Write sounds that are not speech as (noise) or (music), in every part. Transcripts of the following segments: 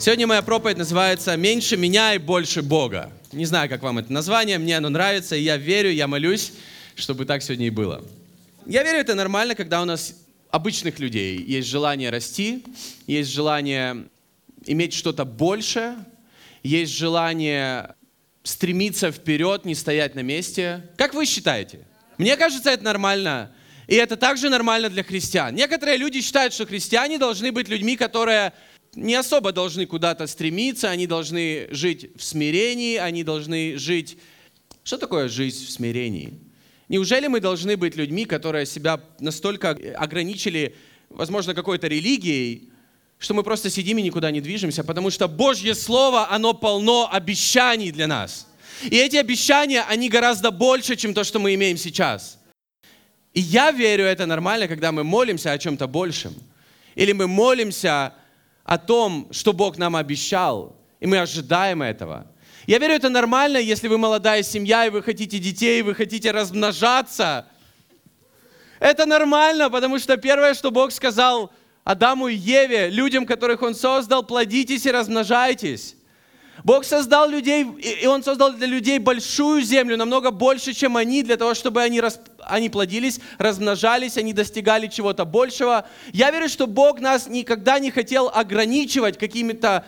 Сегодня моя проповедь называется «Меньше меня и больше Бога». Не знаю, как вам это название, мне оно нравится, и я верю, я молюсь, чтобы так сегодня и было. Я верю, это нормально, когда у нас обычных людей есть желание расти, есть желание иметь что-то больше, есть желание стремиться вперед, не стоять на месте. Как вы считаете? Мне кажется, это нормально. И это также нормально для христиан. Некоторые люди считают, что христиане должны быть людьми, которые не особо должны куда-то стремиться, они должны жить в смирении, они должны жить... Что такое жизнь в смирении? Неужели мы должны быть людьми, которые себя настолько ограничили, возможно, какой-то религией, что мы просто сидим и никуда не движемся, потому что Божье Слово, оно полно обещаний для нас. И эти обещания, они гораздо больше, чем то, что мы имеем сейчас. И я верю, это нормально, когда мы молимся о чем-то большем. Или мы молимся о том, что Бог нам обещал, и мы ожидаем этого. Я верю, это нормально, если вы молодая семья, и вы хотите детей, и вы хотите размножаться. Это нормально, потому что первое, что Бог сказал Адаму и Еве, людям, которых Он создал, плодитесь и размножайтесь. Бог создал людей, и Он создал для людей большую землю, намного больше, чем они, для того, чтобы они, расп... они плодились, размножались, они достигали чего-то большего. Я верю, что Бог нас никогда не хотел ограничивать какими-то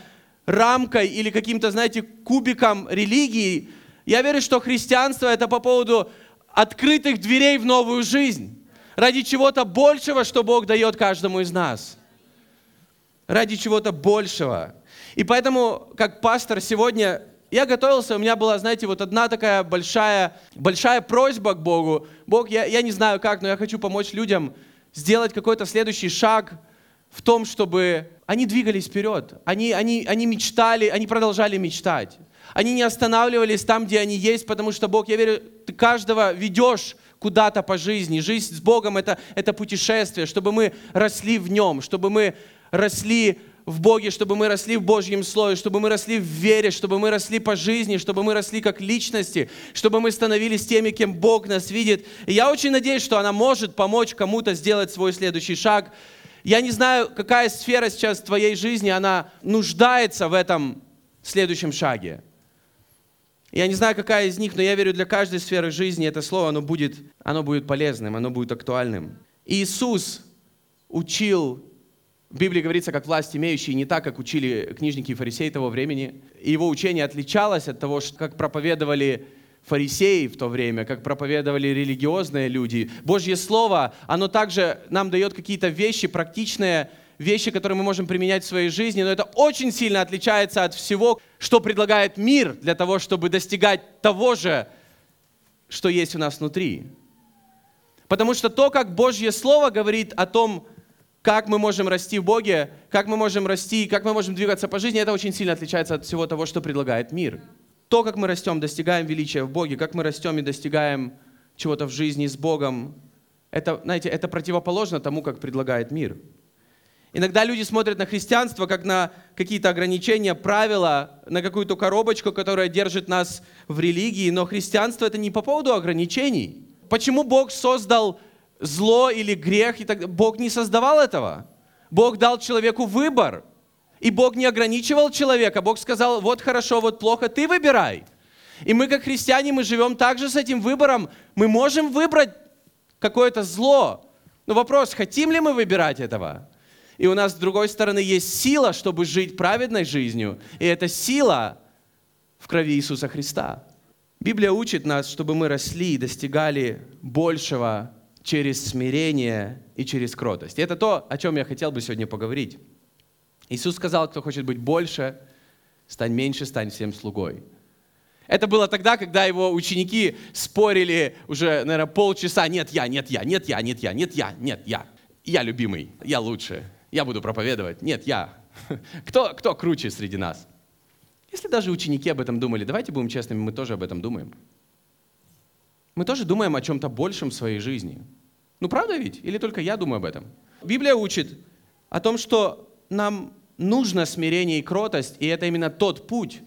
рамкой или каким-то, знаете, кубиком религии. Я верю, что христианство это по поводу открытых дверей в новую жизнь. Ради чего-то большего, что Бог дает каждому из нас. Ради чего-то большего. И поэтому, как пастор, сегодня я готовился, у меня была, знаете, вот одна такая большая, большая просьба к Богу. Бог, я, я не знаю как, но я хочу помочь людям сделать какой-то следующий шаг в том, чтобы они двигались вперед. Они, они, они мечтали, они продолжали мечтать. Они не останавливались там, где они есть, потому что Бог, я верю, ты каждого ведешь куда-то по жизни. Жизнь с Богом это, это путешествие, чтобы мы росли в Нем, чтобы мы росли в Боге, чтобы мы росли в Божьем Слове, чтобы мы росли в вере, чтобы мы росли по жизни, чтобы мы росли как личности, чтобы мы становились теми, кем Бог нас видит. И я очень надеюсь, что она может помочь кому-то сделать свой следующий шаг. Я не знаю, какая сфера сейчас в твоей жизни, она нуждается в этом следующем шаге. Я не знаю, какая из них, но я верю, для каждой сферы жизни это слово, оно будет, оно будет полезным, оно будет актуальным. Иисус учил в Библии говорится, как власть имеющие, не так, как учили книжники и фарисеи того времени. И его учение отличалось от того, как проповедовали фарисеи в то время, как проповедовали религиозные люди. Божье Слово, оно также нам дает какие-то вещи, практичные вещи, которые мы можем применять в своей жизни, но это очень сильно отличается от всего, что предлагает мир для того, чтобы достигать того же, что есть у нас внутри. Потому что то, как Божье Слово говорит о том, как мы можем расти в Боге, как мы можем расти, как мы можем двигаться по жизни, это очень сильно отличается от всего того, что предлагает мир. То, как мы растем, достигаем величия в Боге, как мы растем и достигаем чего-то в жизни с Богом, это, знаете, это противоположно тому, как предлагает мир. Иногда люди смотрят на христианство как на какие-то ограничения, правила, на какую-то коробочку, которая держит нас в религии, но христианство это не по поводу ограничений. Почему Бог создал зло или грех. И так... Бог не создавал этого. Бог дал человеку выбор. И Бог не ограничивал человека. Бог сказал, вот хорошо, вот плохо, ты выбирай. И мы, как христиане, мы живем также с этим выбором. Мы можем выбрать какое-то зло. Но вопрос, хотим ли мы выбирать этого? И у нас, с другой стороны, есть сила, чтобы жить праведной жизнью. И эта сила в крови Иисуса Христа. Библия учит нас, чтобы мы росли и достигали большего через смирение и через кротость. И это то, о чем я хотел бы сегодня поговорить. Иисус сказал, кто хочет быть больше, стань меньше, стань всем слугой. Это было тогда, когда его ученики спорили уже, наверное, полчаса. Нет, я, нет, я, нет, я, нет, я, нет, я, нет, я. Я любимый, я лучше, я буду проповедовать. Нет, я. (laughs) Кто, кто круче среди нас? Если даже ученики об этом думали, давайте будем честными, мы тоже об этом думаем. Мы тоже думаем о чем-то большем в своей жизни. Ну правда ведь? Или только я думаю об этом? Библия учит о том, что нам нужно смирение и кротость, и это именно тот путь,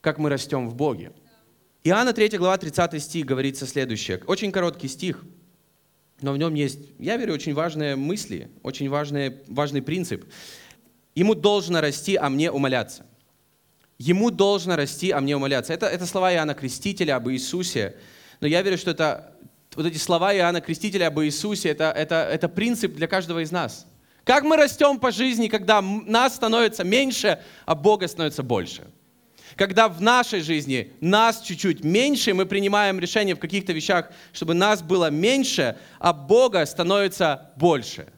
как мы растем в Боге. Иоанна 3 глава 30 стих говорится следующее. Очень короткий стих, но в нем есть, я верю, очень важные мысли, очень важный, важный принцип. ему должно расти, а мне умоляться. Ему должно расти, а мне умоляться. Это, это слова Иоанна Крестителя об Иисусе. Но я верю, что это, вот эти слова Иоанна Крестителя об Иисусе, это, это, это принцип для каждого из нас. Как мы растем по жизни, когда нас становится меньше, а Бога становится больше. Когда в нашей жизни нас чуть-чуть меньше, мы принимаем решение в каких-то вещах, чтобы нас было меньше, а Бога становится больше.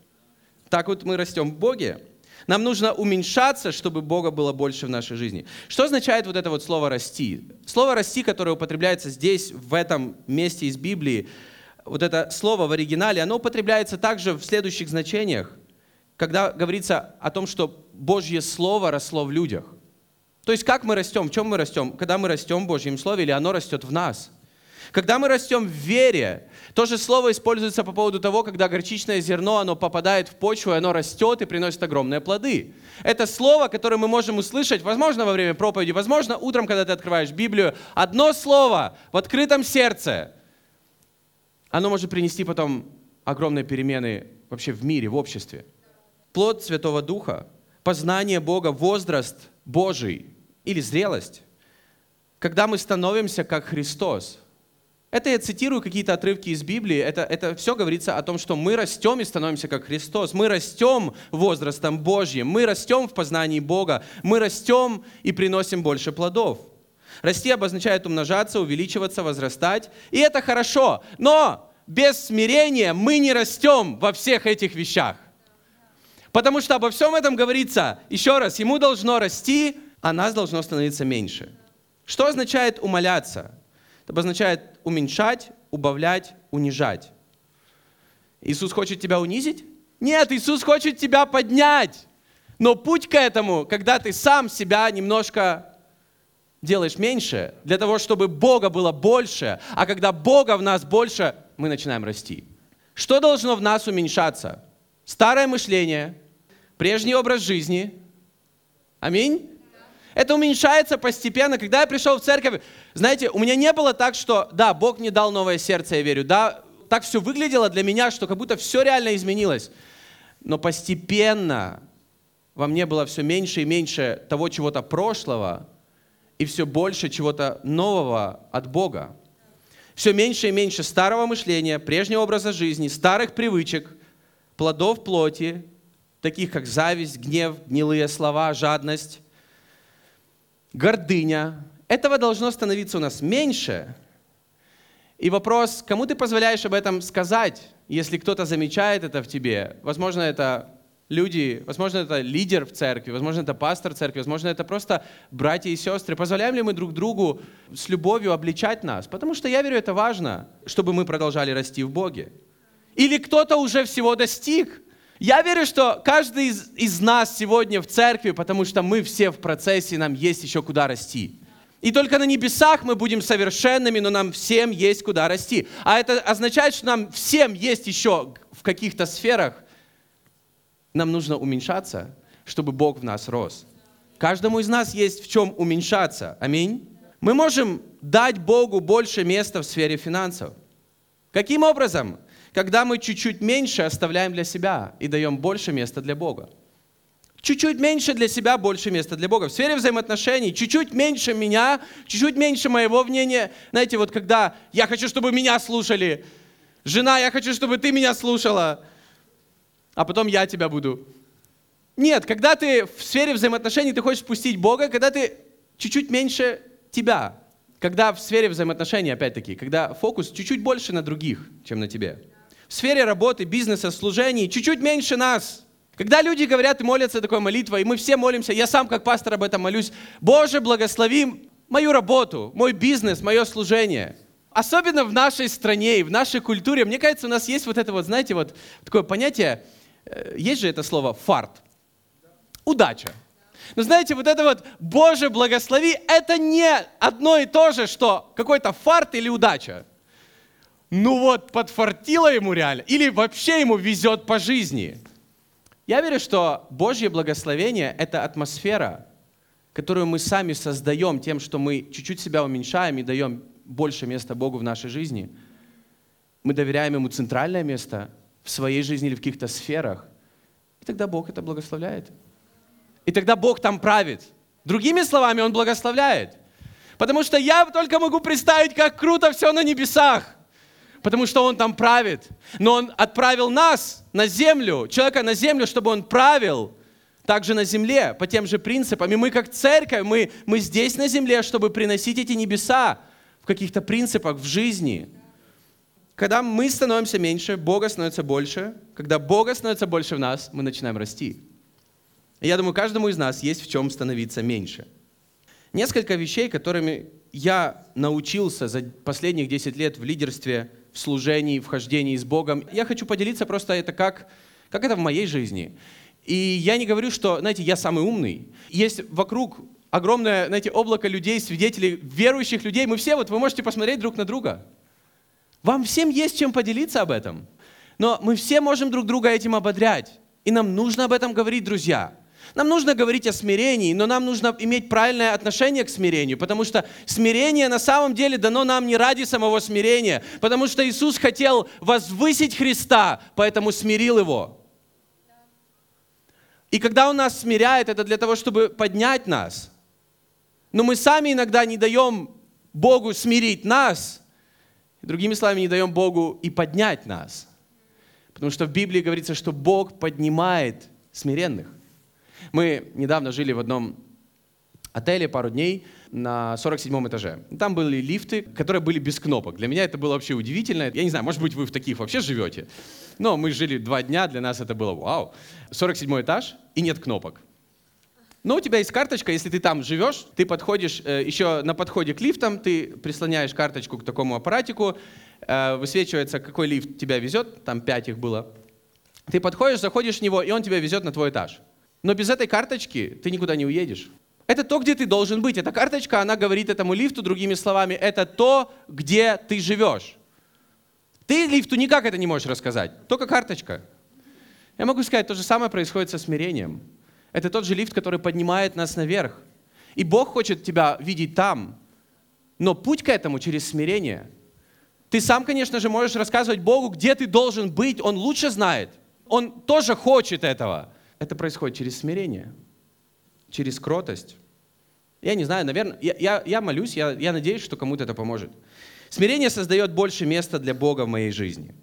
Так вот мы растем в Боге. Нам нужно уменьшаться, чтобы Бога было больше в нашей жизни. Что означает вот это вот слово «расти»? Слово «расти», которое употребляется здесь, в этом месте из Библии, вот это слово в оригинале, оно употребляется также в следующих значениях когда говорится о том, что Божье Слово росло в людях. То есть как мы растем, в чем мы растем? Когда мы растем в Божьем Слове или оно растет в нас? Когда мы растем в вере, то же слово используется по поводу того, когда горчичное зерно, оно попадает в почву, и оно растет и приносит огромные плоды. Это слово, которое мы можем услышать, возможно, во время проповеди, возможно, утром, когда ты открываешь Библию. Одно слово в открытом сердце, оно может принести потом огромные перемены вообще в мире, в обществе плод Святого Духа, познание Бога, возраст Божий или зрелость, когда мы становимся как Христос. Это я цитирую какие-то отрывки из Библии. Это, это все говорится о том, что мы растем и становимся как Христос. Мы растем возрастом Божьим. Мы растем в познании Бога. Мы растем и приносим больше плодов. Расти обозначает умножаться, увеличиваться, возрастать. И это хорошо. Но без смирения мы не растем во всех этих вещах. Потому что обо всем этом говорится, еще раз, ему должно расти, а нас должно становиться меньше. Что означает умоляться? Это обозначает уменьшать, убавлять, унижать. Иисус хочет тебя унизить? Нет, Иисус хочет тебя поднять. Но путь к этому, когда ты сам себя немножко делаешь меньше, для того, чтобы Бога было больше, а когда Бога в нас больше, мы начинаем расти. Что должно в нас уменьшаться? Старое мышление, прежний образ жизни. Аминь. Это уменьшается постепенно. Когда я пришел в церковь, знаете, у меня не было так, что, да, Бог мне дал новое сердце, я верю. Да, так все выглядело для меня, что как будто все реально изменилось. Но постепенно во мне было все меньше и меньше того чего-то прошлого и все больше чего-то нового от Бога. Все меньше и меньше старого мышления, прежнего образа жизни, старых привычек, плодов плоти, таких как зависть, гнев, гнилые слова, жадность, гордыня. Этого должно становиться у нас меньше. И вопрос, кому ты позволяешь об этом сказать, если кто-то замечает это в тебе? Возможно, это люди, возможно, это лидер в церкви, возможно, это пастор церкви, возможно, это просто братья и сестры. Позволяем ли мы друг другу с любовью обличать нас? Потому что я верю, это важно, чтобы мы продолжали расти в Боге. Или кто-то уже всего достиг, я верю, что каждый из, из нас сегодня в церкви, потому что мы все в процессе, нам есть еще куда расти. И только на небесах мы будем совершенными, но нам всем есть куда расти. А это означает, что нам всем есть еще в каких-то сферах. Нам нужно уменьшаться, чтобы Бог в нас рос. Каждому из нас есть в чем уменьшаться. Аминь. Мы можем дать Богу больше места в сфере финансов. Каким образом? когда мы чуть-чуть меньше оставляем для себя и даем больше места для Бога. Чуть-чуть меньше для себя, больше места для Бога. В сфере взаимоотношений чуть-чуть меньше меня, чуть-чуть меньше моего мнения. Знаете, вот когда я хочу, чтобы меня слушали, жена, я хочу, чтобы ты меня слушала, а потом я тебя буду. Нет, когда ты в сфере взаимоотношений, ты хочешь спустить Бога, когда ты чуть-чуть меньше тебя. Когда в сфере взаимоотношений, опять-таки, когда фокус чуть-чуть больше на других, чем на тебе в сфере работы, бизнеса, служений чуть-чуть меньше нас. Когда люди говорят и молятся такой молитвой, и мы все молимся, я сам как пастор об этом молюсь, Боже, благослови мою работу, мой бизнес, мое служение. Особенно в нашей стране и в нашей культуре, мне кажется, у нас есть вот это вот, знаете, вот такое понятие, э, есть же это слово фарт, удача. Но знаете, вот это вот Боже, благослови, это не одно и то же, что какой-то фарт или удача ну вот, подфартило ему реально, или вообще ему везет по жизни. Я верю, что Божье благословение – это атмосфера, которую мы сами создаем тем, что мы чуть-чуть себя уменьшаем и даем больше места Богу в нашей жизни. Мы доверяем Ему центральное место в своей жизни или в каких-то сферах. И тогда Бог это благословляет. И тогда Бог там правит. Другими словами, Он благословляет. Потому что я только могу представить, как круто все на небесах. Потому что Он там правит. Но Он отправил нас на землю, человека на землю, чтобы Он правил также на земле, по тем же принципам. И мы как церковь, мы, мы здесь на земле, чтобы приносить эти небеса в каких-то принципах в жизни. Когда мы становимся меньше, Бога становится больше. Когда Бога становится больше в нас, мы начинаем расти. И я думаю, каждому из нас есть в чем становиться меньше. Несколько вещей, которыми я научился за последних 10 лет в лидерстве, в служении, в хождении с Богом. Я хочу поделиться просто это как, как это в моей жизни. И я не говорю, что, знаете, я самый умный. Есть вокруг огромное, знаете, облако людей, свидетелей, верующих людей. Мы все, вот вы можете посмотреть друг на друга. Вам всем есть чем поделиться об этом. Но мы все можем друг друга этим ободрять. И нам нужно об этом говорить, друзья. Нам нужно говорить о смирении, но нам нужно иметь правильное отношение к смирению, потому что смирение на самом деле дано нам не ради самого смирения, потому что Иисус хотел возвысить Христа, поэтому смирил Его. И когда Он нас смиряет, это для того, чтобы поднять нас. Но мы сами иногда не даем Богу смирить нас, другими словами, не даем Богу и поднять нас. Потому что в Библии говорится, что Бог поднимает смиренных. Мы недавно жили в одном отеле пару дней на 47 этаже. Там были лифты, которые были без кнопок. Для меня это было вообще удивительно. Я не знаю, может быть, вы в таких вообще живете. Но мы жили два дня, для нас это было вау. 47 этаж и нет кнопок. Но у тебя есть карточка, если ты там живешь, ты подходишь, э, еще на подходе к лифтам, ты прислоняешь карточку к такому аппаратику, э, высвечивается, какой лифт тебя везет, там пять их было. Ты подходишь, заходишь в него, и он тебя везет на твой этаж. Но без этой карточки ты никуда не уедешь. Это то, где ты должен быть. Эта карточка, она говорит этому лифту, другими словами, это то, где ты живешь. Ты лифту никак это не можешь рассказать, только карточка. Я могу сказать, то же самое происходит со смирением. Это тот же лифт, который поднимает нас наверх. И Бог хочет тебя видеть там. Но путь к этому через смирение. Ты сам, конечно же, можешь рассказывать Богу, где ты должен быть. Он лучше знает. Он тоже хочет этого. Это происходит через смирение, через кротость. Я не знаю, наверное, я, я, я молюсь, я, я надеюсь, что кому-то это поможет. Смирение создает больше места для Бога в моей жизни.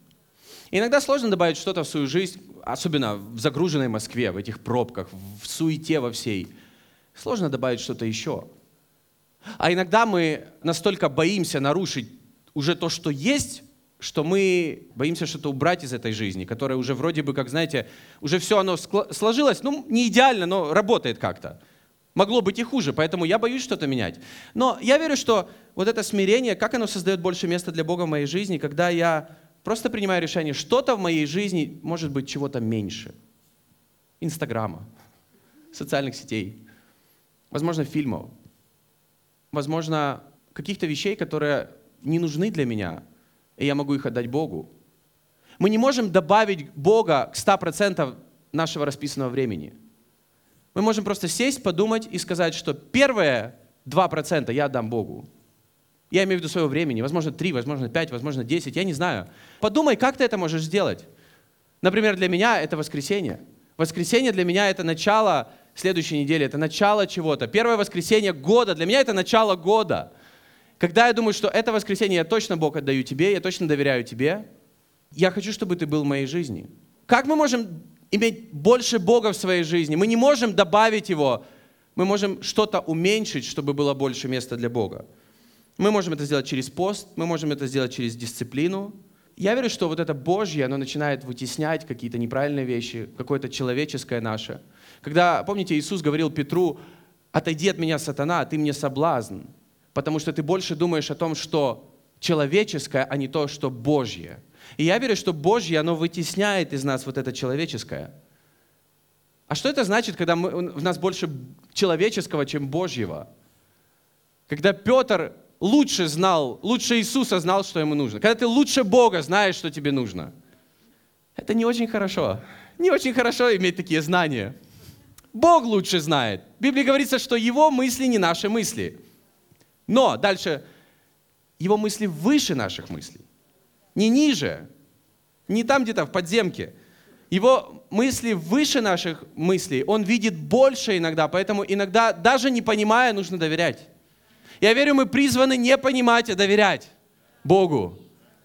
Иногда сложно добавить что-то в свою жизнь, особенно в загруженной Москве, в этих пробках, в суете во всей. Сложно добавить что-то еще. А иногда мы настолько боимся нарушить уже то, что есть, что мы боимся что-то убрать из этой жизни, которая уже вроде бы, как знаете, уже все оно сложилось, ну, не идеально, но работает как-то. Могло быть и хуже, поэтому я боюсь что-то менять. Но я верю, что вот это смирение, как оно создает больше места для Бога в моей жизни, когда я просто принимаю решение, что-то в моей жизни может быть чего-то меньше. Инстаграма, социальных сетей, возможно, фильмов, возможно, каких-то вещей, которые не нужны для меня, и я могу их отдать Богу. Мы не можем добавить Бога к 100% нашего расписанного времени. Мы можем просто сесть, подумать и сказать, что первые 2% я отдам Богу. Я имею в виду своего времени, возможно, 3, возможно, 5, возможно, 10, я не знаю. Подумай, как ты это можешь сделать. Например, для меня это воскресенье. Воскресенье для меня это начало следующей недели, это начало чего-то. Первое воскресенье года, для меня это начало года. Когда я думаю, что это воскресенье я точно Бог отдаю тебе, я точно доверяю тебе, я хочу, чтобы ты был в моей жизни. Как мы можем иметь больше Бога в своей жизни? Мы не можем добавить Его, мы можем что-то уменьшить, чтобы было больше места для Бога. Мы можем это сделать через пост, мы можем это сделать через дисциплину. Я верю, что вот это Божье, оно начинает вытеснять какие-то неправильные вещи, какое-то человеческое наше. Когда, помните, Иисус говорил Петру, отойди от меня, сатана, ты мне соблазн потому что ты больше думаешь о том, что человеческое, а не то, что Божье. И я верю, что Божье, оно вытесняет из нас вот это человеческое. А что это значит, когда мы, в нас больше человеческого, чем Божьего? Когда Петр лучше знал, лучше Иисуса знал, что ему нужно. Когда ты лучше Бога знаешь, что тебе нужно. Это не очень хорошо. Не очень хорошо иметь такие знания. Бог лучше знает. В Библии говорится, что Его мысли не наши мысли. Но дальше, его мысли выше наших мыслей. Не ниже, не там где-то в подземке. Его мысли выше наших мыслей. Он видит больше иногда, поэтому иногда, даже не понимая, нужно доверять. Я верю, мы призваны не понимать, а доверять Богу.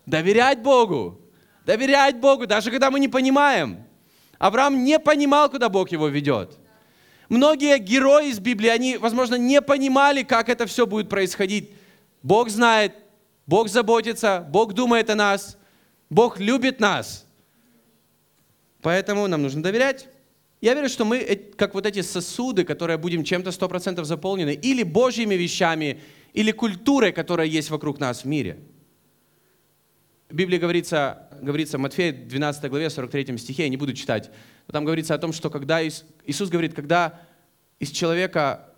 Доверять Богу. Доверять Богу, даже когда мы не понимаем. Авраам не понимал, куда Бог его ведет. Многие герои из Библии, они, возможно, не понимали, как это все будет происходить. Бог знает, Бог заботится, Бог думает о нас, Бог любит нас – Поэтому нам нужно доверять. Я верю, что мы, как вот эти сосуды, которые будем чем-то 100% заполнены, или Божьими вещами, или культурой, которая есть вокруг нас в мире. В Библии говорится, говорится в Матфея 12 главе, 43 стихе, я не буду читать, там говорится о том, что когда Иисус говорит, когда из человека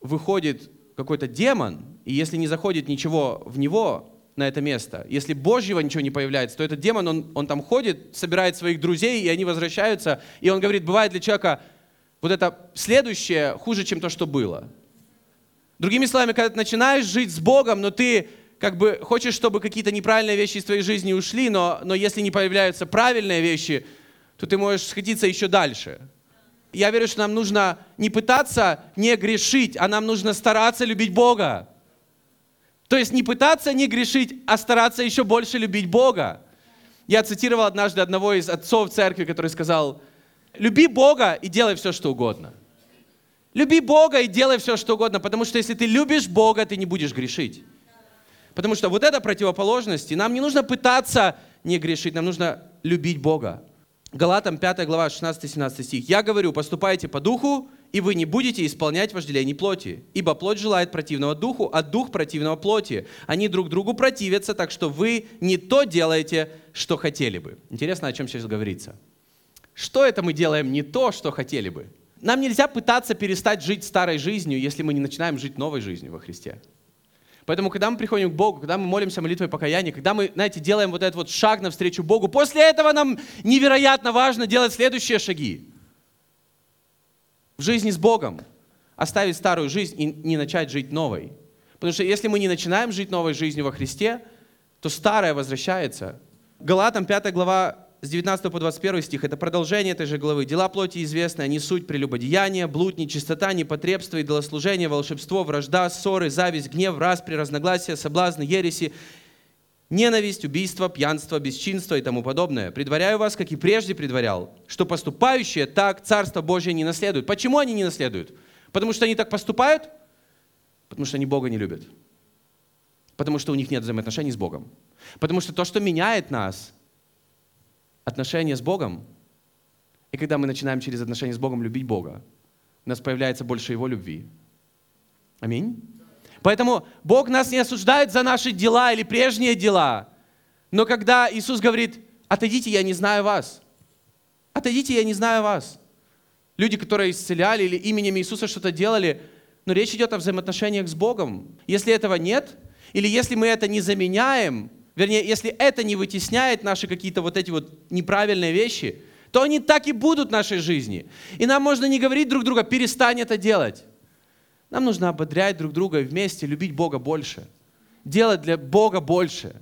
выходит какой-то демон, и если не заходит ничего в него, на это место. Если Божьего ничего не появляется, то этот демон, он, он там ходит, собирает своих друзей, и они возвращаются. И он говорит, бывает для человека вот это следующее хуже, чем то, что было. Другими словами, когда ты начинаешь жить с Богом, но ты как бы хочешь, чтобы какие-то неправильные вещи из твоей жизни ушли, но, но если не появляются правильные вещи, то ты можешь сходиться еще дальше. Я верю, что нам нужно не пытаться не грешить, а нам нужно стараться любить Бога. То есть не пытаться не грешить, а стараться еще больше любить Бога. Я цитировал однажды одного из отцов церкви, который сказал, люби Бога и делай все, что угодно. Люби Бога и делай все, что угодно, потому что если ты любишь Бога, ты не будешь грешить. Потому что вот это противоположность, и нам не нужно пытаться не грешить, нам нужно любить Бога. Галатам 5 глава 16-17 стих. «Я говорю, поступайте по духу, и вы не будете исполнять вожделений плоти. Ибо плоть желает противного духу, а дух противного плоти. Они друг другу противятся, так что вы не то делаете, что хотели бы. Интересно, о чем сейчас говорится. Что это мы делаем не то, что хотели бы? Нам нельзя пытаться перестать жить старой жизнью, если мы не начинаем жить новой жизнью во Христе. Поэтому, когда мы приходим к Богу, когда мы молимся молитвой покаяния, когда мы, знаете, делаем вот этот вот шаг навстречу Богу, после этого нам невероятно важно делать следующие шаги в жизни с Богом, оставить старую жизнь и не начать жить новой. Потому что если мы не начинаем жить новой жизнью во Христе, то старое возвращается. Галатам 5 глава с 19 по 21 стих, это продолжение этой же главы. «Дела плоти известны, они суть прелюбодеяния, блуд, нечистота, непотребство, идолослужение, волшебство, вражда, ссоры, зависть, гнев, распри, разногласия, соблазны, ереси, ненависть, убийство, пьянство, бесчинство и тому подобное. Предваряю вас, как и прежде предварял, что поступающие так Царство Божье не наследуют. Почему они не наследуют? Потому что они так поступают? Потому что они Бога не любят. Потому что у них нет взаимоотношений с Богом. Потому что то, что меняет нас, отношения с Богом, и когда мы начинаем через отношения с Богом любить Бога, у нас появляется больше Его любви. Аминь. Поэтому Бог нас не осуждает за наши дела или прежние дела. Но когда Иисус говорит, отойдите, я не знаю вас. Отойдите, я не знаю вас. Люди, которые исцеляли или именем Иисуса что-то делали, но речь идет о взаимоотношениях с Богом. Если этого нет, или если мы это не заменяем, вернее, если это не вытесняет наши какие-то вот эти вот неправильные вещи, то они так и будут в нашей жизни. И нам можно не говорить друг другу, перестань это делать. Нам нужно ободрять друг друга вместе любить Бога больше, делать для Бога больше,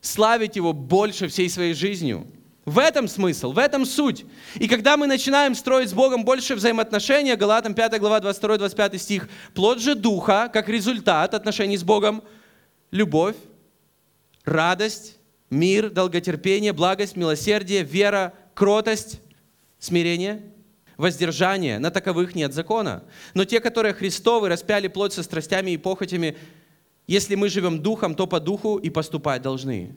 славить Его больше всей своей жизнью. В этом смысл, в этом суть. И когда мы начинаем строить с Богом больше взаимоотношения, Галатам 5 глава 22-25 стих, плод же Духа, как результат отношений с Богом, любовь, радость, мир, долготерпение, благость, милосердие, вера, кротость, смирение – воздержание, на таковых нет закона. Но те, которые Христовы, распяли плоть со страстями и похотями, если мы живем духом, то по духу и поступать должны.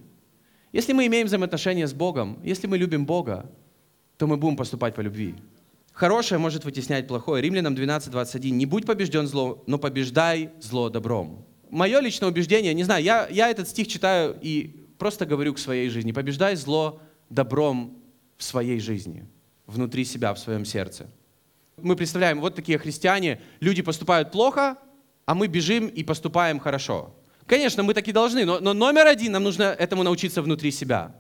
Если мы имеем взаимоотношения с Богом, если мы любим Бога, то мы будем поступать по любви. Хорошее может вытеснять плохое. Римлянам 12, 21. «Не будь побежден зло, но побеждай зло добром». Мое личное убеждение, не знаю, я, я этот стих читаю и просто говорю к своей жизни. Побеждай зло добром в своей жизни внутри себя, в своем сердце. Мы представляем, вот такие христиане, люди поступают плохо, а мы бежим и поступаем хорошо. Конечно, мы таки должны, но, но номер один, нам нужно этому научиться внутри себя.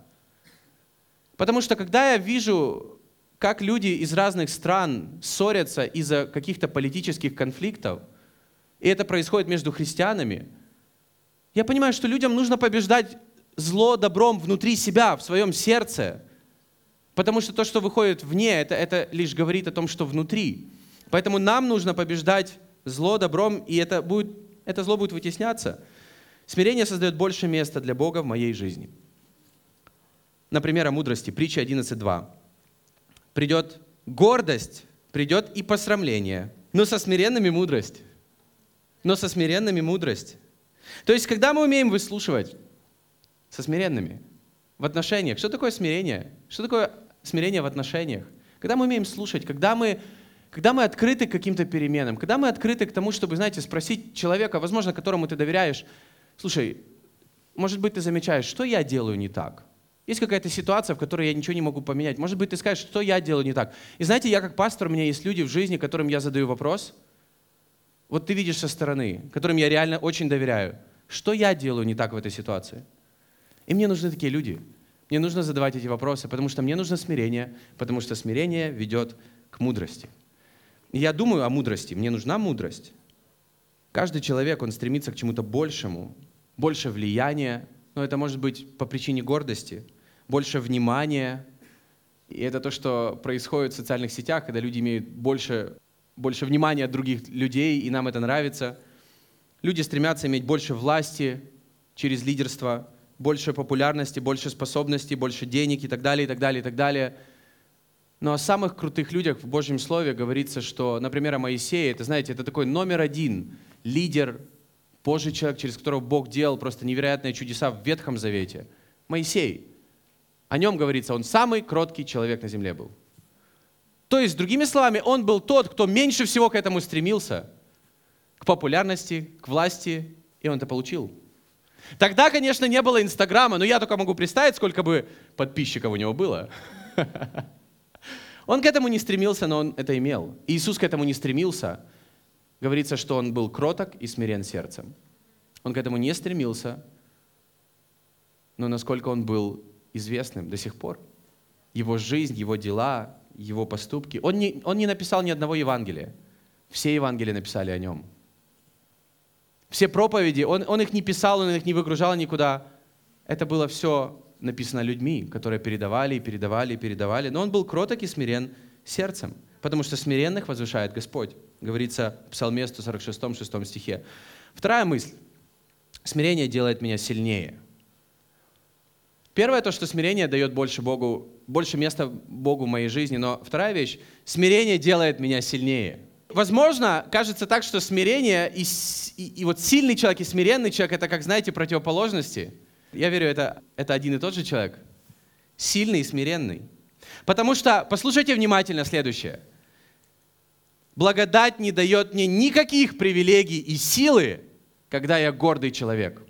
Потому что когда я вижу, как люди из разных стран ссорятся из-за каких-то политических конфликтов, и это происходит между христианами, я понимаю, что людям нужно побеждать зло добром внутри себя, в своем сердце – Потому что то, что выходит вне, это, это лишь говорит о том, что внутри. Поэтому нам нужно побеждать зло добром, и это, будет, это зло будет вытесняться. Смирение создает больше места для Бога в моей жизни. Например, о мудрости. Притча 11.2. Придет гордость, придет и посрамление, но со смиренными мудрость. Но со смиренными мудрость. То есть, когда мы умеем выслушивать со смиренными в отношениях, что такое смирение? Что такое смирение в отношениях? Когда мы умеем слушать, когда мы, когда мы открыты к каким-то переменам, когда мы открыты к тому, чтобы, знаете, спросить человека, возможно, которому ты доверяешь, слушай, может быть, ты замечаешь, что я делаю не так? Есть какая-то ситуация, в которой я ничего не могу поменять. Может быть, ты скажешь, что я делаю не так. И знаете, я как пастор, у меня есть люди в жизни, которым я задаю вопрос. Вот ты видишь со стороны, которым я реально очень доверяю. Что я делаю не так в этой ситуации? И мне нужны такие люди. Мне нужно задавать эти вопросы, потому что мне нужно смирение, потому что смирение ведет к мудрости. И я думаю о мудрости. Мне нужна мудрость. Каждый человек, он стремится к чему-то большему, больше влияния, но это может быть по причине гордости, больше внимания. И это то, что происходит в социальных сетях, когда люди имеют больше, больше внимания от других людей, и нам это нравится. Люди стремятся иметь больше власти через лидерство, больше популярности, больше способностей, больше денег и так далее, и так далее, и так далее. Но о самых крутых людях в Божьем Слове говорится, что, например, о Моисее, это, знаете, это такой номер один лидер, Божий человек, через которого Бог делал просто невероятные чудеса в Ветхом Завете. Моисей. О нем говорится, он самый кроткий человек на земле был. То есть, другими словами, он был тот, кто меньше всего к этому стремился. К популярности, к власти, и он это получил. Тогда, конечно, не было Инстаграма, но я только могу представить, сколько бы подписчиков у него было. (laughs) Он к этому не стремился, но он это имел. Иисус к этому не стремился, говорится, что он был кроток и смирен сердцем. Он к этому не стремился, но насколько он был известным до сих пор. Его жизнь, его дела, его поступки. Он не, он не написал ни одного Евангелия. Все Евангелия написали о нем. Все проповеди, он, он их не писал, он их не выгружал никуда. Это было все написано людьми, которые передавали и передавали и передавали. Но он был кроток и смирен сердцем, потому что смиренных возвышает Господь говорится в Псалме 146, 6 стихе. Вторая мысль. Смирение делает меня сильнее. Первое, то, что смирение дает больше Богу, больше места Богу в моей жизни, но вторая вещь, смирение делает меня сильнее. Возможно, кажется так, что смирение и, и, и вот сильный человек и смиренный человек, это, как знаете, противоположности. Я верю, это, это один и тот же человек. Сильный и смиренный. Потому что, послушайте внимательно следующее – Благодать не дает мне никаких привилегий и силы, когда я гордый человек.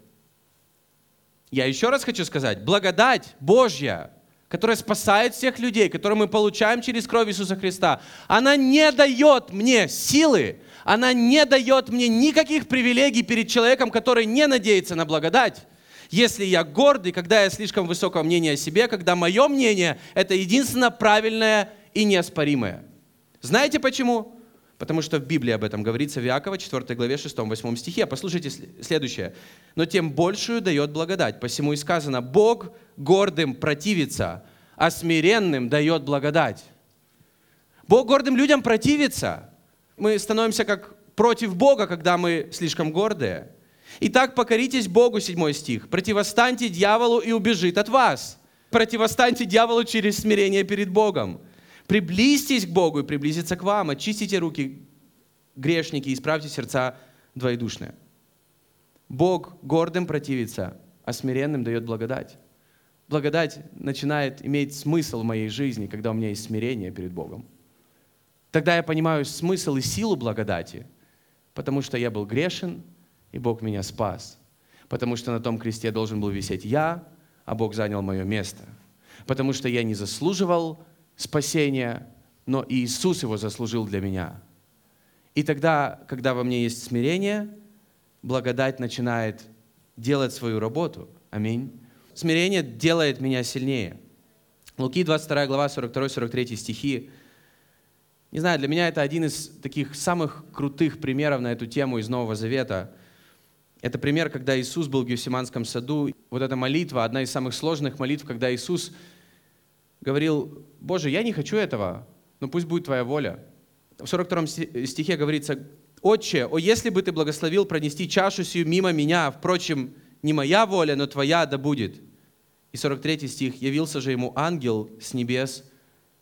Я еще раз хочу сказать, благодать Божья, которая спасает всех людей, которую мы получаем через кровь Иисуса Христа, она не дает мне силы, она не дает мне никаких привилегий перед человеком, который не надеется на благодать. Если я гордый, когда я слишком высокого мнения о себе, когда мое мнение – это единственно правильное и неоспоримое. Знаете почему? Потому что в Библии об этом говорится в Иакова 4 главе 6-8 стихе. Послушайте следующее. «Но тем большую дает благодать. Посему и сказано, Бог гордым противится, а смиренным дает благодать». Бог гордым людям противится. Мы становимся как против Бога, когда мы слишком гордые. Итак, покоритесь Богу, 7 стих. Противостаньте дьяволу и убежит от вас. Противостаньте дьяволу через смирение перед Богом. Приблизьтесь к Богу и приблизиться к вам. Очистите руки, грешники, и исправьте сердца двоедушные. Бог гордым противится, а смиренным дает благодать. Благодать начинает иметь смысл в моей жизни, когда у меня есть смирение перед Богом. Тогда я понимаю смысл и силу благодати, потому что я был грешен, и Бог меня спас. Потому что на том кресте должен был висеть я, а Бог занял мое место. Потому что я не заслуживал спасения, но Иисус его заслужил для меня. И тогда, когда во мне есть смирение, благодать начинает делать свою работу. Аминь. Смирение делает меня сильнее. Луки 22 глава, 42-43 стихи. Не знаю, для меня это один из таких самых крутых примеров на эту тему из Нового Завета. Это пример, когда Иисус был в Гефсиманском саду. Вот эта молитва, одна из самых сложных молитв, когда Иисус говорил, Боже, я не хочу этого, но пусть будет Твоя воля. В 42 стихе говорится, «Отче, о, если бы Ты благословил пронести чашу сию мимо меня, впрочем, не моя воля, но Твоя да будет». И 43 стих, «Явился же ему ангел с небес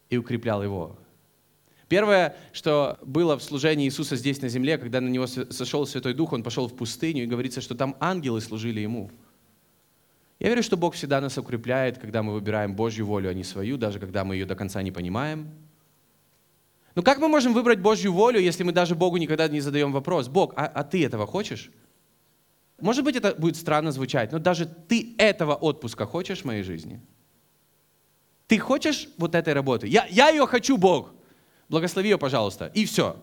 и укреплял его». Первое, что было в служении Иисуса здесь на земле, когда на него сошел Святой Дух, он пошел в пустыню, и говорится, что там ангелы служили ему. Я верю, что Бог всегда нас укрепляет, когда мы выбираем Божью волю, а не свою, даже когда мы ее до конца не понимаем. Но как мы можем выбрать Божью волю, если мы даже Богу никогда не задаем вопрос, Бог, а, а ты этого хочешь? Может быть, это будет странно звучать, но даже ты этого отпуска хочешь в моей жизни? Ты хочешь вот этой работы? Я, я ее хочу, Бог благослови ее, пожалуйста. И все.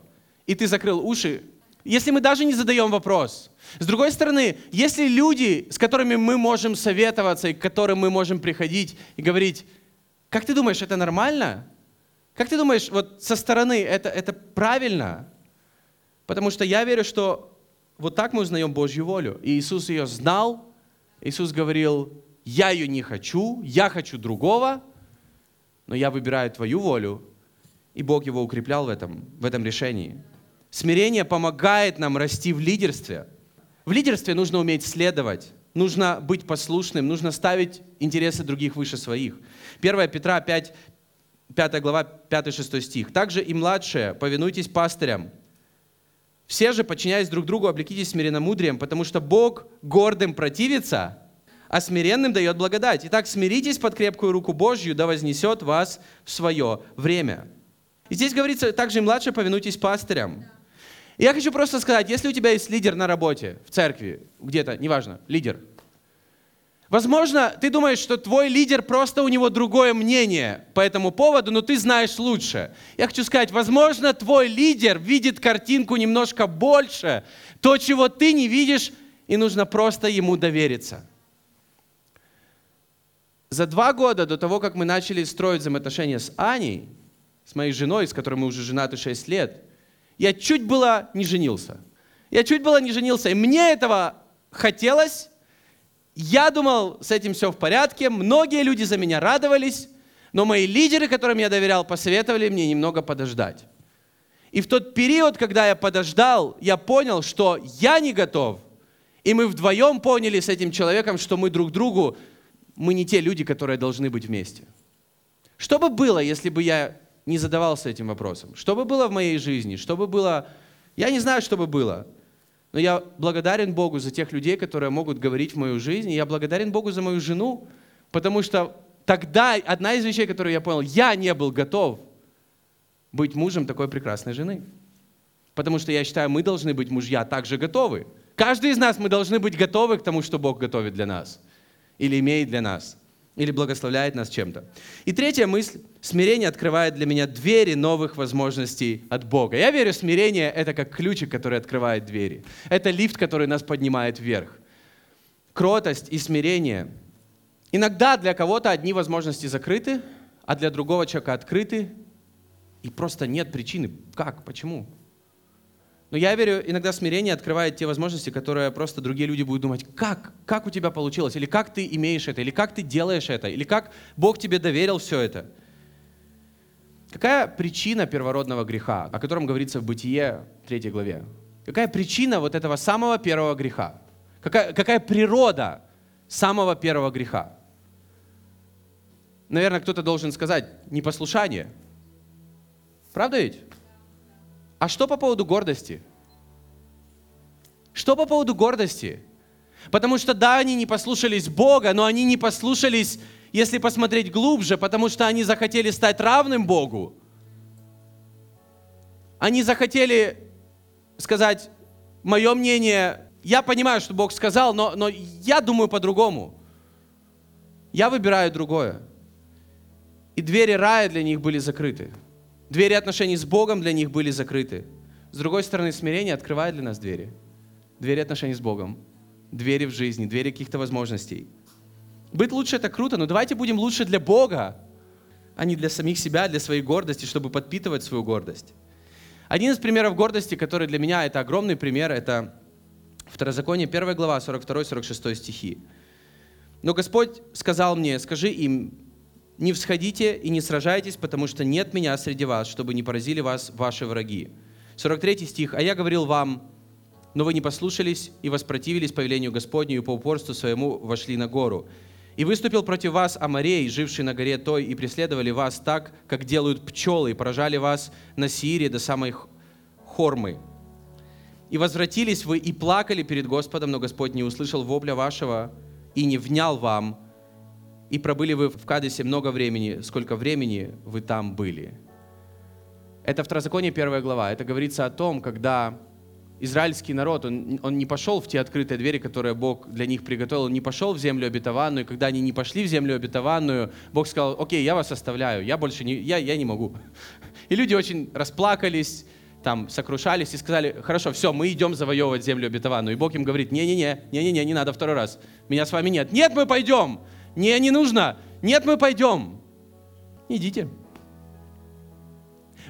И ты закрыл уши. Если мы даже не задаем вопрос. С другой стороны, если люди, с которыми мы можем советоваться и к которым мы можем приходить и говорить, как ты думаешь, это нормально? Как ты думаешь, вот со стороны это, это правильно? Потому что я верю, что вот так мы узнаем Божью волю. И Иисус ее знал. Иисус говорил, я ее не хочу, я хочу другого, но я выбираю твою волю, и Бог его укреплял в этом, в этом решении. Смирение помогает нам расти в лидерстве. В лидерстве нужно уметь следовать, нужно быть послушным, нужно ставить интересы других выше своих. 1 Петра 5, 5 глава, 5-6 стих. «Также и младшие, повинуйтесь пастырям. Все же, подчиняясь друг другу, облекитесь смиренномудрием, потому что Бог гордым противится, а смиренным дает благодать. Итак, смиритесь под крепкую руку Божью, да вознесет вас в свое время». И здесь говорится, также и младшие повинуйтесь пастырям. Я хочу просто сказать, если у тебя есть лидер на работе, в церкви, где-то, неважно, лидер, Возможно, ты думаешь, что твой лидер просто у него другое мнение по этому поводу, но ты знаешь лучше. Я хочу сказать, возможно, твой лидер видит картинку немножко больше, то, чего ты не видишь, и нужно просто ему довериться. За два года до того, как мы начали строить взаимоотношения с Аней, с моей женой, с которой мы уже женаты 6 лет, я чуть было не женился. Я чуть было не женился, и мне этого хотелось. Я думал, с этим все в порядке. Многие люди за меня радовались, но мои лидеры, которым я доверял, посоветовали мне немного подождать. И в тот период, когда я подождал, я понял, что я не готов. И мы вдвоем поняли с этим человеком, что мы друг другу, мы не те люди, которые должны быть вместе. Что бы было, если бы я не задавался этим вопросом. Что бы было в моей жизни? Что бы было... Я не знаю, что бы было. Но я благодарен Богу за тех людей, которые могут говорить в мою жизнь. И я благодарен Богу за мою жену, потому что тогда одна из вещей, которую я понял, я не был готов быть мужем такой прекрасной жены. Потому что я считаю, мы должны быть мужья также готовы. Каждый из нас мы должны быть готовы к тому, что Бог готовит для нас или имеет для нас или благословляет нас чем-то. И третья мысль. Смирение открывает для меня двери новых возможностей от Бога. Я верю, смирение — это как ключик, который открывает двери. Это лифт, который нас поднимает вверх. Кротость и смирение. Иногда для кого-то одни возможности закрыты, а для другого человека открыты, и просто нет причины. Как? Почему? Но я верю, иногда смирение открывает те возможности, которые просто другие люди будут думать, как, как у тебя получилось, или как ты имеешь это, или как ты делаешь это, или как Бог тебе доверил все это. Какая причина первородного греха, о котором говорится в Бытие 3 главе? Какая причина вот этого самого первого греха? Какая, какая природа самого первого греха? Наверное, кто-то должен сказать, непослушание. Правда ведь? А что по поводу гордости? Что по поводу гордости? Потому что да, они не послушались Бога, но они не послушались, если посмотреть глубже, потому что они захотели стать равным Богу. Они захотели сказать, мое мнение, я понимаю, что Бог сказал, но, но я думаю по-другому. Я выбираю другое. И двери рая для них были закрыты. Двери отношений с Богом для них были закрыты. С другой стороны, смирение открывает для нас двери. Двери отношений с Богом. Двери в жизни, двери каких-то возможностей. Быть лучше это круто, но давайте будем лучше для Бога, а не для самих себя, для своей гордости, чтобы подпитывать свою гордость. Один из примеров гордости, который для меня это огромный пример, это Второзаконие 1 глава, 42-46 стихи. «Но Господь сказал мне, скажи им, не всходите и не сражайтесь, потому что нет меня среди вас, чтобы не поразили вас ваши враги. 43 стих. «А я говорил вам, но вы не послушались и воспротивились повелению Господню и по упорству своему вошли на гору. И выступил против вас Амарей, живший на горе той, и преследовали вас так, как делают пчелы, и поражали вас на Сиире до самой Хормы. И возвратились вы и плакали перед Господом, но Господь не услышал вопля вашего и не внял вам, и пробыли вы в Кадесе много времени, сколько времени вы там были. Это Второзаконие, первая глава. Это говорится о том, когда израильский народ, он, он не пошел в те открытые двери, которые Бог для них приготовил, он не пошел в землю обетованную, и когда они не пошли в землю обетованную, Бог сказал, окей, я вас оставляю, я больше не, я, я не могу. И люди очень расплакались, там, сокрушались и сказали, хорошо, все, мы идем завоевывать землю обетованную. И Бог им говорит, не-не-не, не-не-не, не надо второй раз, меня с вами нет. Нет, мы пойдем. Не, не нужно. Нет, мы пойдем. Идите.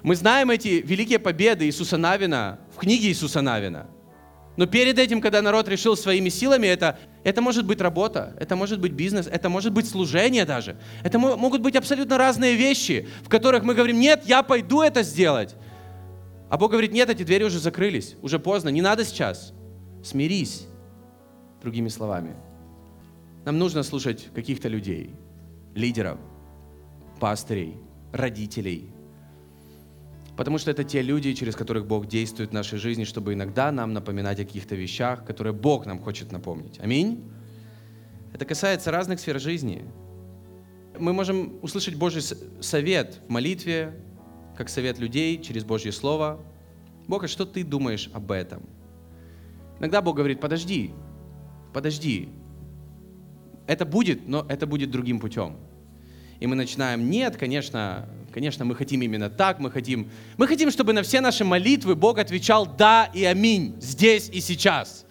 Мы знаем эти великие победы Иисуса Навина в книге Иисуса Навина. Но перед этим, когда народ решил своими силами, это, это может быть работа, это может быть бизнес, это может быть служение даже. Это могут быть абсолютно разные вещи, в которых мы говорим, нет, я пойду это сделать. А Бог говорит, нет, эти двери уже закрылись, уже поздно, не надо сейчас. Смирись, другими словами. Нам нужно слушать каких-то людей, лидеров, пастырей, родителей. Потому что это те люди, через которых Бог действует в нашей жизни, чтобы иногда нам напоминать о каких-то вещах, которые Бог нам хочет напомнить. Аминь. Это касается разных сфер жизни. Мы можем услышать Божий совет в молитве, как совет людей через Божье Слово. Бог, а что ты думаешь об этом? Иногда Бог говорит, подожди, подожди, это будет, но это будет другим путем. И мы начинаем, нет, конечно, конечно, мы хотим именно так, мы хотим, мы хотим, чтобы на все наши молитвы Бог отвечал «да» и «аминь» здесь и сейчас.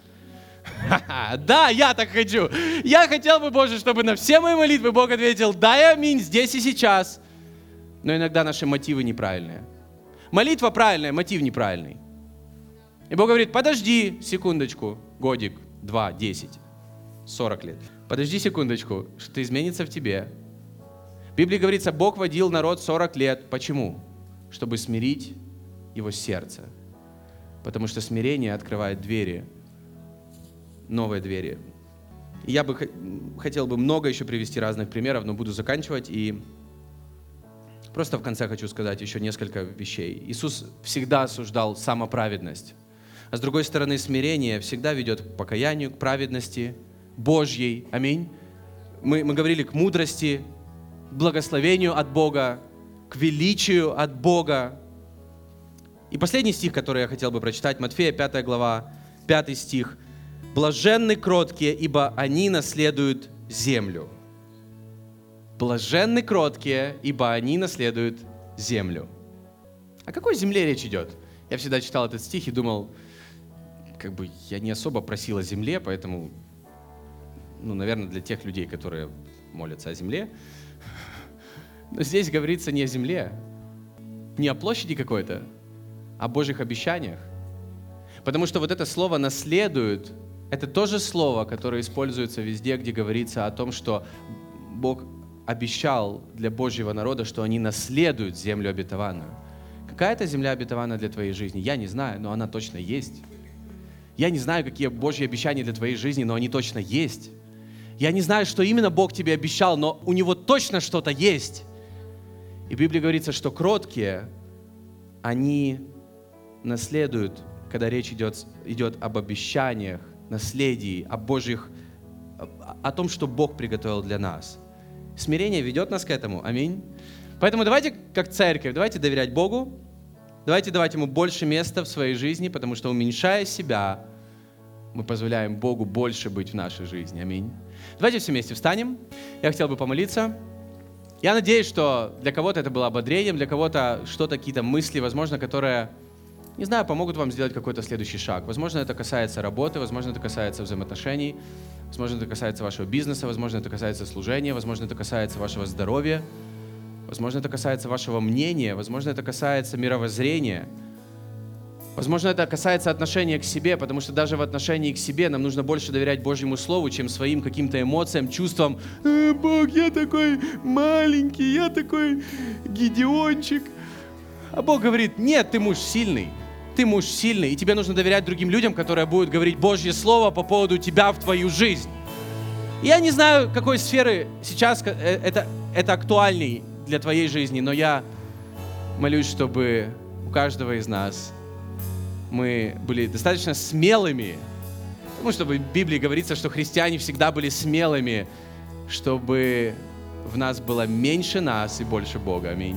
Да, я так хочу. Я хотел бы, Боже, чтобы на все мои молитвы Бог ответил «да» и «аминь» здесь и сейчас. Но иногда наши мотивы неправильные. Молитва правильная, мотив неправильный. И Бог говорит, подожди секундочку, годик, два, десять, сорок лет подожди секундочку, что-то изменится в тебе. В Библии говорится, Бог водил народ 40 лет. Почему? Чтобы смирить его сердце. Потому что смирение открывает двери, новые двери. Я бы хотел бы много еще привести разных примеров, но буду заканчивать. И просто в конце хочу сказать еще несколько вещей. Иисус всегда осуждал самоправедность. А с другой стороны, смирение всегда ведет к покаянию, к праведности – Божьей. Аминь. Мы, мы говорили к мудрости, к благословению от Бога, к величию от Бога. И последний стих, который я хотел бы прочитать, Матфея 5 глава, 5 стих. «Блаженны кроткие, ибо они наследуют землю». Блаженны кроткие, ибо они наследуют землю. О какой земле речь идет? Я всегда читал этот стих и думал, как бы я не особо просил о земле, поэтому ну, наверное, для тех людей, которые молятся о земле. Но здесь говорится не о земле, не о площади какой-то, а о Божьих обещаниях. Потому что вот это слово «наследуют» — это то же слово, которое используется везде, где говорится о том, что Бог обещал для Божьего народа, что они наследуют землю обетованную. Какая это земля обетованная для твоей жизни? Я не знаю, но она точно есть. Я не знаю, какие Божьи обещания для твоей жизни, но они точно есть. Я не знаю, что именно Бог тебе обещал, но у него точно что-то есть. И в Библии говорится, что кроткие, они наследуют, когда речь идет, идет об обещаниях, наследии, о Божьих, о том, что Бог приготовил для нас. Смирение ведет нас к этому. Аминь. Поэтому давайте, как церковь, давайте доверять Богу, давайте давать Ему больше места в своей жизни, потому что уменьшая себя, мы позволяем Богу больше быть в нашей жизни. Аминь. Давайте все вместе встанем. Я хотел бы помолиться. Я надеюсь, что для кого-то это было ободрением, для кого-то что-то, какие-то мысли, возможно, которые, не знаю, помогут вам сделать какой-то следующий шаг. Возможно, это касается работы, возможно, это касается взаимоотношений, возможно, это касается вашего бизнеса, возможно, это касается служения, возможно, это касается вашего здоровья, возможно, это касается вашего мнения, возможно, это касается мировоззрения. Возможно, это касается отношения к себе, потому что даже в отношении к себе нам нужно больше доверять Божьему Слову, чем своим каким-то эмоциям, чувствам. «Э, Бог, я такой маленький, я такой гидеончик. А Бог говорит, нет, ты муж сильный. Ты муж сильный, и тебе нужно доверять другим людям, которые будут говорить Божье Слово по поводу тебя в твою жизнь. Я не знаю, какой сферы сейчас э, это, это актуальней для твоей жизни, но я молюсь, чтобы у каждого из нас мы были достаточно смелыми, потому что в Библии говорится, что христиане всегда были смелыми, чтобы в нас было меньше нас и больше Бога. Аминь.